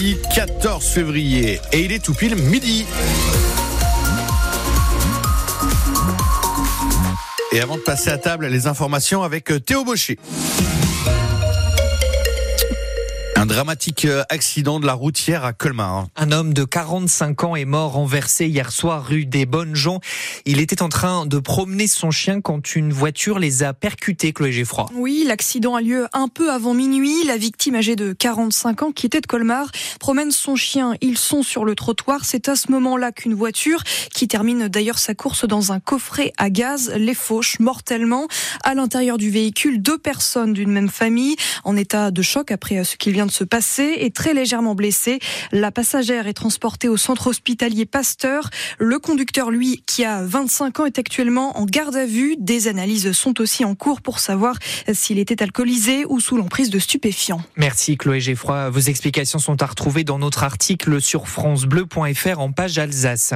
lundi 14 février et il est tout pile midi. Et avant de passer à table, les informations avec Théo Baucher. Un dramatique euh, accident de la routière à Colmar. Un homme de 45 ans est mort renversé hier soir rue des Bonnes Gens. Il était en train de promener son chien quand une voiture les a percutés, Chloé Geffroy. Oui, l'accident a lieu un peu avant minuit. La victime âgée de 45 ans, qui était de Colmar, promène son chien. Ils sont sur le trottoir. C'est à ce moment-là qu'une voiture, qui termine d'ailleurs sa course dans un coffret à gaz, les fauche mortellement. À l'intérieur du véhicule, deux personnes d'une même famille en état de choc après ce qu'il vient de se passer est très légèrement blessé. La passagère est transportée au centre hospitalier Pasteur. Le conducteur, lui, qui a 25 ans, est actuellement en garde à vue. Des analyses sont aussi en cours pour savoir s'il était alcoolisé ou sous l'emprise de stupéfiants. Merci Chloé Geffroy. Vos explications sont à retrouver dans notre article sur francebleu.fr en page Alsace.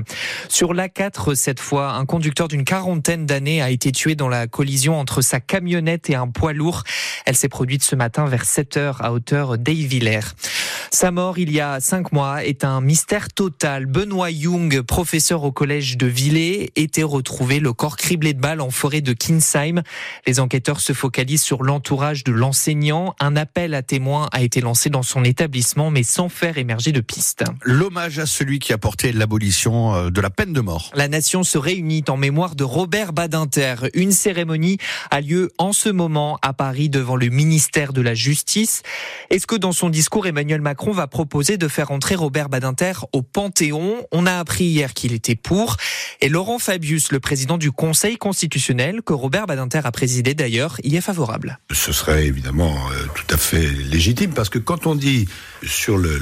Sur l'A4, cette fois, un conducteur d'une quarantaine d'années a été tué dans la collision entre sa camionnette et un poids lourd. Elle s'est produite ce matin vers 7 heures à hauteur d'Aïe sa mort il y a cinq mois est un mystère total. Benoît Young, professeur au collège de Villers, était retrouvé le corps criblé de balles en forêt de Kinsheim. Les enquêteurs se focalisent sur l'entourage de l'enseignant. Un appel à témoins a été lancé dans son établissement, mais sans faire émerger de piste. L'hommage à celui qui a porté l'abolition euh, de la peine de mort. La nation se réunit en mémoire de Robert Badinter. Une cérémonie a lieu en ce moment à Paris devant le ministère de la Justice. Est-ce que dans son discours, Emmanuel Macron va proposer de faire entrer Robert Badinter au Panthéon. On a appris hier qu'il était pour. Et Laurent Fabius, le président du Conseil constitutionnel, que Robert Badinter a présidé d'ailleurs, y est favorable. Ce serait évidemment euh, tout à fait légitime parce que quand on dit sur le,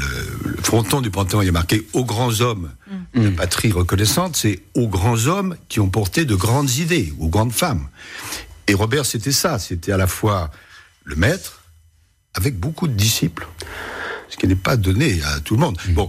fronton du Panthéon, il y a marqué aux grands hommes mm. la patrie reconnaissante, c'est aux grands hommes qui ont porté de grandes idées, aux grandes femmes. Et Robert, c'était ça, c'était à la fois le maître, avec beaucoup de disciples, ce qui n'est pas donné à tout le monde. Mm. Bon,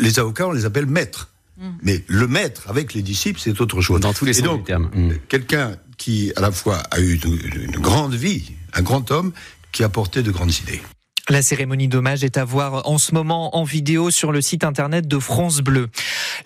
les avocats, on les appelle maîtres. Mm. Mais le maître avec les disciples, c'est autre chose. Dans tous les sens termes. Mm. Quelqu'un qui, à la fois, a eu une grande vie, un grand homme, qui a porté de grandes idées. La cérémonie d'hommage est à voir en ce moment en vidéo sur le site internet de France Bleu.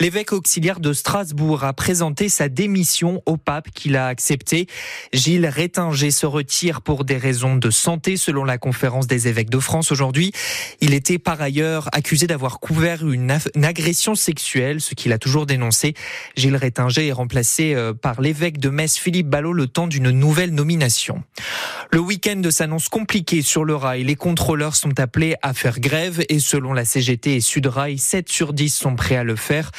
L'évêque auxiliaire de Strasbourg a présenté sa démission au pape qu'il a accepté. Gilles Rétinger se retire pour des raisons de santé selon la conférence des évêques de France aujourd'hui. Il était par ailleurs accusé d'avoir couvert une, agression sexuelle, ce qu'il a toujours dénoncé. Gilles Rétinger est remplacé euh, par l'évêque de Metz Philippe Ballot le temps d'une nouvelle nomination. Le week-end s'annonce compliqué sur le rail. Les contrôleurs sont appelés à faire grève et selon la CGT et Sudrail, 7 sur 10 sont prêts à le faire.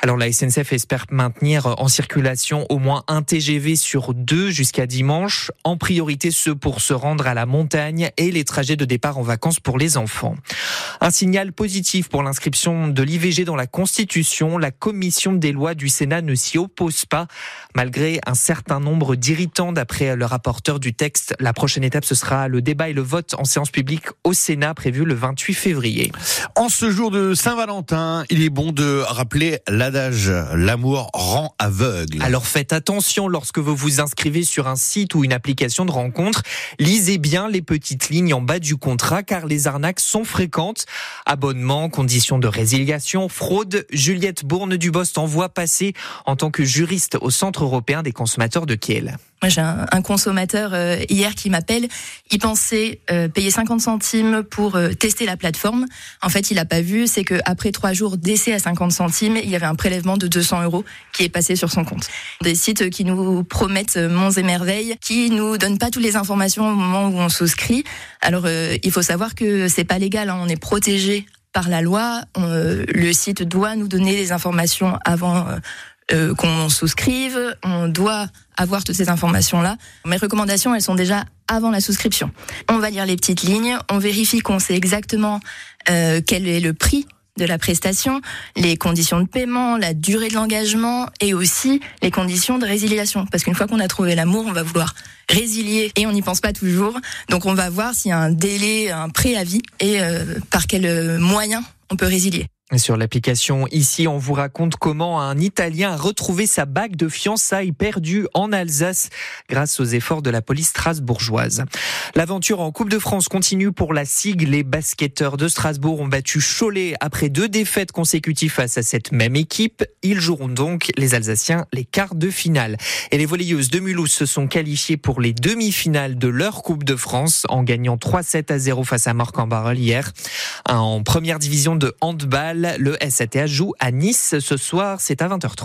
Alors la SNCF espère maintenir en circulation au moins un TGV sur deux jusqu'à dimanche, en priorité ceux pour se rendre à la montagne et les trajets de départ en vacances pour les enfants. Un signal positif pour l'inscription de l'IVG dans la Constitution. La commission des lois du Sénat ne s'y oppose pas, malgré un certain nombre d'irritants d'après le rapporteur du texte. La prochaine étape, ce sera le débat et le vote en séance publique au Sénat prévu le 28 février. En ce jour de Saint-Valentin, il est bon de rappeler la l'amour rend aveugle. Alors faites attention lorsque vous vous inscrivez sur un site ou une application de rencontre. Lisez bien les petites lignes en bas du contrat car les arnaques sont fréquentes. Abonnement, conditions de résiliation, fraude. Juliette Bourne du Bost envoie passer en tant que juriste au Centre européen des consommateurs de Kiel. Moi, j'ai un, consommateur euh, hier qui m'appelle. Il pensait euh, payer 50 centimes pour euh, tester la plateforme. En fait, il n'a pas vu. C'est que après trois jours d'essai à 50 centimes, il y avait un prélèvement de 200 euros qui est passé sur son compte. Des sites qui nous promettent monts et merveilles, qui nous donnent pas toutes les informations au moment où on souscrit. Alors, il faut savoir que c'est pas légal. Hein. On est protégé par la loi. le site doit nous donner les informations avant euh, qu'on souscrive, on doit avoir toutes ces informations-là. Mes recommandations, elles sont déjà avant la souscription. On va lire les petites lignes, on vérifie qu'on sait exactement euh, quel est le prix de la prestation, les conditions de paiement, la durée de l'engagement et aussi les conditions de résiliation. Parce qu'une fois qu'on a trouvé l'amour, on va vouloir résilier et on n'y pense pas toujours. Donc on va voir s'il y a un délai, un préavis et euh, par quel moyen on peut résilier. Sur l'application ici, on vous raconte comment un Italien a retrouvé sa bague de fiançailles perdue en Alsace grâce aux efforts de la police strasbourgeoise. L'aventure en Coupe de France continue pour la SIG. Les basketteurs de Strasbourg ont battu Cholet après deux défaites consécutives face à cette même équipe. Ils joueront donc, les Alsaciens, les quarts de finale. Et les volleyeuses de Mulhouse se sont qualifiées pour les demi-finales de leur Coupe de France en gagnant 3-7 à 0 face à Marc-en-Barœul hier. En première division de handball, le SATH joue à Nice ce soir, c'est à 20h30.